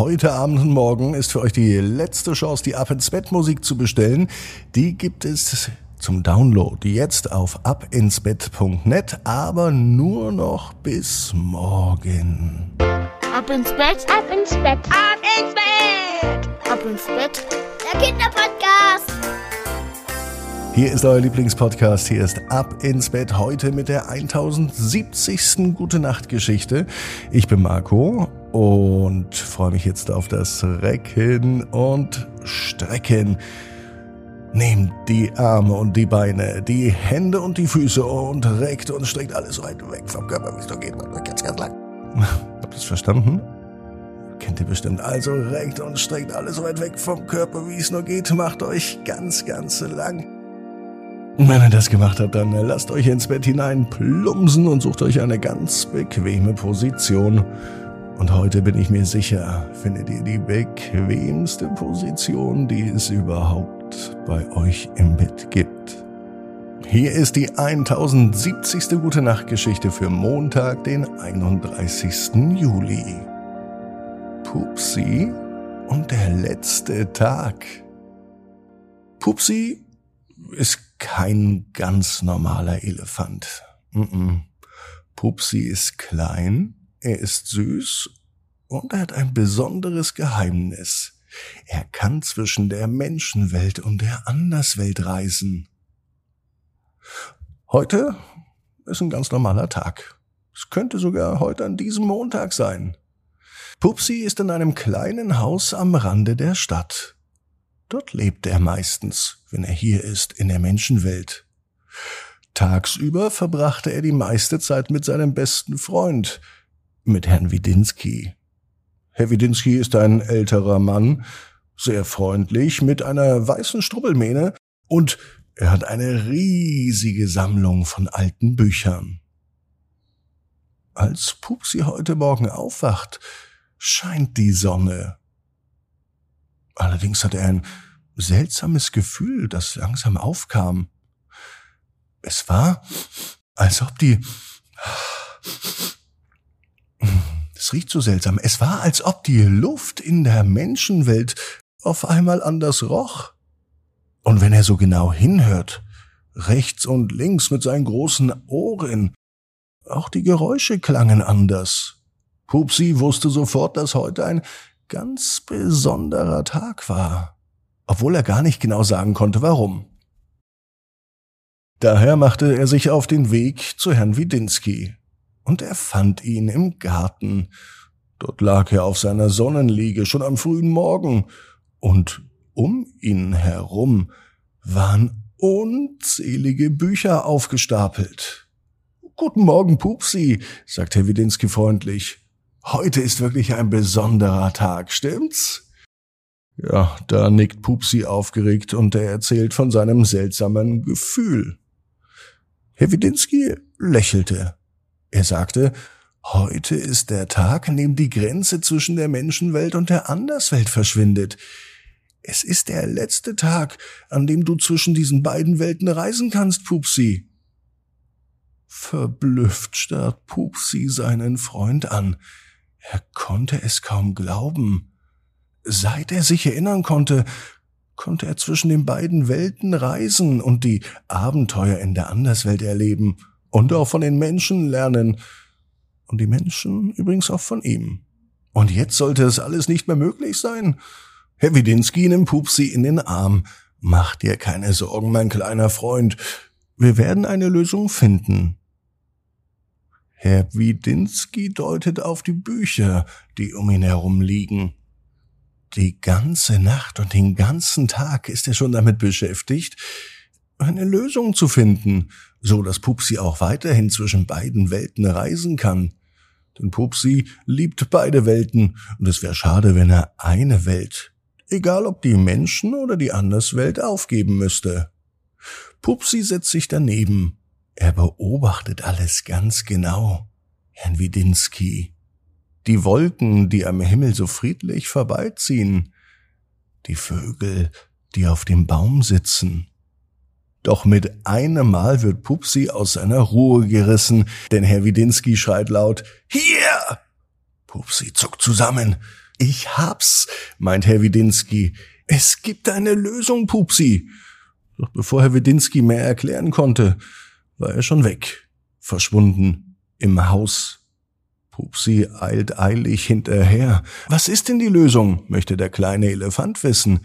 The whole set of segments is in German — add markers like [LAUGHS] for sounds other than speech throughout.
heute Abend und morgen ist für euch die letzte Chance, die Ab ins Bett Musik zu bestellen. Die gibt es zum Download jetzt auf abinsbett.net, aber nur noch bis morgen. Ab ins Bett, ab ins Bett, ab ins Bett, ab ins Bett. Der Kinderpodcast. Hier ist euer Lieblingspodcast. Hier ist Ab ins Bett heute mit der 1070. Gute Nacht Geschichte. Ich bin Marco und freue mich jetzt auf das Recken und Strecken. Nehmt die Arme und die Beine, die Hände und die Füße und reckt und streckt alles weit weg vom Körper, wie es nur geht. Ganz, ganz lang. [LAUGHS] Habt ihr es verstanden? Kennt ihr bestimmt. Also reckt und streckt alles weit weg vom Körper, wie es nur geht. Macht euch ganz, ganz lang. Und wenn ihr das gemacht habt, dann lasst euch ins Bett hinein plumpsen und sucht euch eine ganz bequeme Position. Und heute bin ich mir sicher, findet ihr die bequemste Position, die es überhaupt bei euch im Bett gibt. Hier ist die 1070. Gute Nacht Geschichte für Montag, den 31. Juli. Pupsi und der letzte Tag. Pupsi ist kein ganz normaler Elefant. Mm -mm. Pupsi ist klein, er ist süß und er hat ein besonderes Geheimnis. Er kann zwischen der Menschenwelt und der Anderswelt reisen. Heute ist ein ganz normaler Tag. Es könnte sogar heute an diesem Montag sein. Pupsi ist in einem kleinen Haus am Rande der Stadt. Dort lebt er meistens, wenn er hier ist, in der Menschenwelt. Tagsüber verbrachte er die meiste Zeit mit seinem besten Freund, mit Herrn Widinski. Herr Widinski ist ein älterer Mann, sehr freundlich, mit einer weißen Strubbelmähne und er hat eine riesige Sammlung von alten Büchern. Als Pupsi heute Morgen aufwacht, scheint die Sonne. Allerdings hat er ein seltsames Gefühl, das langsam aufkam. Es war, als ob die es riecht so seltsam. Es war, als ob die Luft in der Menschenwelt auf einmal anders roch. Und wenn er so genau hinhört, rechts und links mit seinen großen Ohren, auch die Geräusche klangen anders. Pupsi wusste sofort, dass heute ein ganz besonderer Tag war, obwohl er gar nicht genau sagen konnte, warum. Daher machte er sich auf den Weg zu Herrn Widinski und er fand ihn im Garten. Dort lag er auf seiner Sonnenliege schon am frühen Morgen, und um ihn herum waren unzählige Bücher aufgestapelt. Guten Morgen, Pupsi, sagt Herr Widinski freundlich. Heute ist wirklich ein besonderer Tag, stimmt's? Ja, da nickt Pupsi aufgeregt und er erzählt von seinem seltsamen Gefühl. Herr Widinski lächelte. Er sagte, heute ist der Tag, an dem die Grenze zwischen der Menschenwelt und der Anderswelt verschwindet. Es ist der letzte Tag, an dem du zwischen diesen beiden Welten reisen kannst, Pupsi. Verblüfft starrt Pupsi seinen Freund an. Er konnte es kaum glauben. Seit er sich erinnern konnte, konnte er zwischen den beiden Welten reisen und die Abenteuer in der Anderswelt erleben und auch von den Menschen lernen. Und die Menschen übrigens auch von ihm. Und jetzt sollte es alles nicht mehr möglich sein. Herr Widinski nimmt Pupsi in den Arm. Mach dir keine Sorgen, mein kleiner Freund. Wir werden eine Lösung finden. Herr Widinski deutet auf die Bücher, die um ihn herum liegen. Die ganze Nacht und den ganzen Tag ist er schon damit beschäftigt, eine Lösung zu finden, so dass Pupsi auch weiterhin zwischen beiden Welten reisen kann. Denn Pupsi liebt beide Welten und es wäre schade, wenn er eine Welt, egal ob die Menschen oder die Anderswelt, aufgeben müsste. Pupsi setzt sich daneben. Er beobachtet alles ganz genau. Herrn Widinski. Die Wolken, die am Himmel so friedlich vorbeiziehen. Die Vögel, die auf dem Baum sitzen. Doch mit einem Mal wird Pupsi aus seiner Ruhe gerissen, denn Herr Widinski schreit laut, Hier! Pupsi zuckt zusammen. Ich hab's, meint Herr Widinski. Es gibt eine Lösung, Pupsi. Doch bevor Herr Widinski mehr erklären konnte, war er schon weg, verschwunden im Haus. Pupsi eilt eilig hinterher. Was ist denn die Lösung? möchte der kleine Elefant wissen.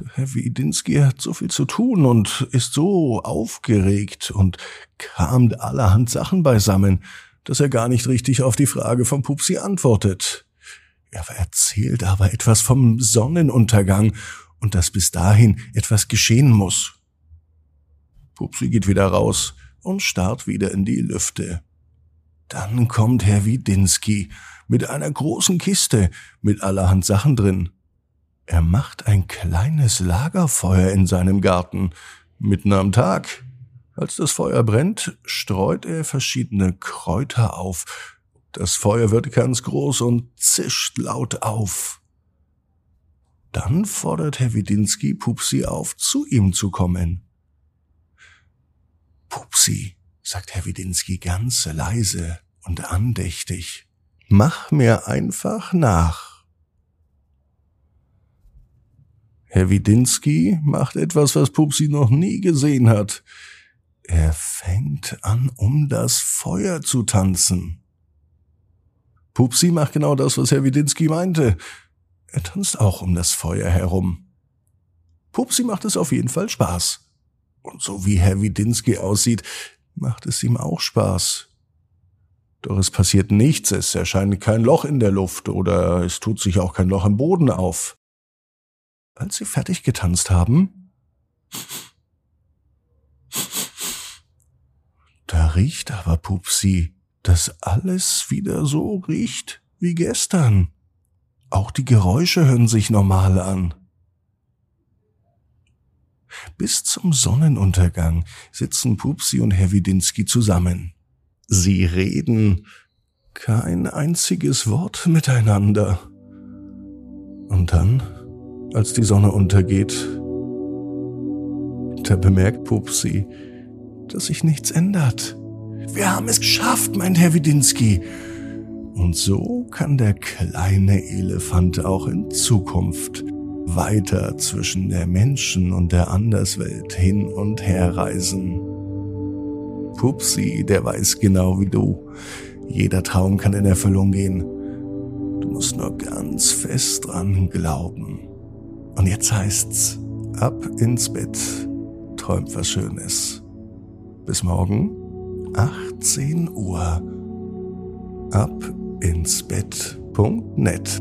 Der Herr Widinski hat so viel zu tun und ist so aufgeregt und kramt allerhand Sachen beisammen, dass er gar nicht richtig auf die Frage von Pupsi antwortet. Er erzählt aber etwas vom Sonnenuntergang und dass bis dahin etwas geschehen muss. Pupsi geht wieder raus und starrt wieder in die Lüfte. Dann kommt Herr Widinski mit einer großen Kiste mit allerhand Sachen drin. Er macht ein kleines Lagerfeuer in seinem Garten, mitten am Tag. Als das Feuer brennt, streut er verschiedene Kräuter auf. Das Feuer wird ganz groß und zischt laut auf. Dann fordert Herr Widinski Pupsi auf, zu ihm zu kommen. Pupsi, sagt Herr Widinski ganz leise und andächtig, mach mir einfach nach. Herr Widinski macht etwas, was Pupsi noch nie gesehen hat. Er fängt an, um das Feuer zu tanzen. Pupsi macht genau das, was Herr Widinski meinte. Er tanzt auch um das Feuer herum. Pupsi macht es auf jeden Fall Spaß. Und so wie Herr Widinski aussieht, macht es ihm auch Spaß. Doch es passiert nichts, es erscheint kein Loch in der Luft oder es tut sich auch kein Loch im Boden auf. Als sie fertig getanzt haben, da riecht aber Pupsi, dass alles wieder so riecht wie gestern. Auch die Geräusche hören sich normal an. Bis zum Sonnenuntergang sitzen Pupsi und Herr Widinski zusammen. Sie reden kein einziges Wort miteinander. Und dann als die Sonne untergeht. Da bemerkt Pupsi, dass sich nichts ändert. Wir haben es geschafft, meint Herr Widinski. Und so kann der kleine Elefant auch in Zukunft weiter zwischen der Menschen und der Anderswelt hin und her reisen. Pupsi, der weiß genau wie du. Jeder Traum kann in Erfüllung gehen. Du musst nur ganz fest dran glauben. Und jetzt heißt's, ab ins Bett, träumt was Schönes. Bis morgen, 18 Uhr. Ab ins Bett.net.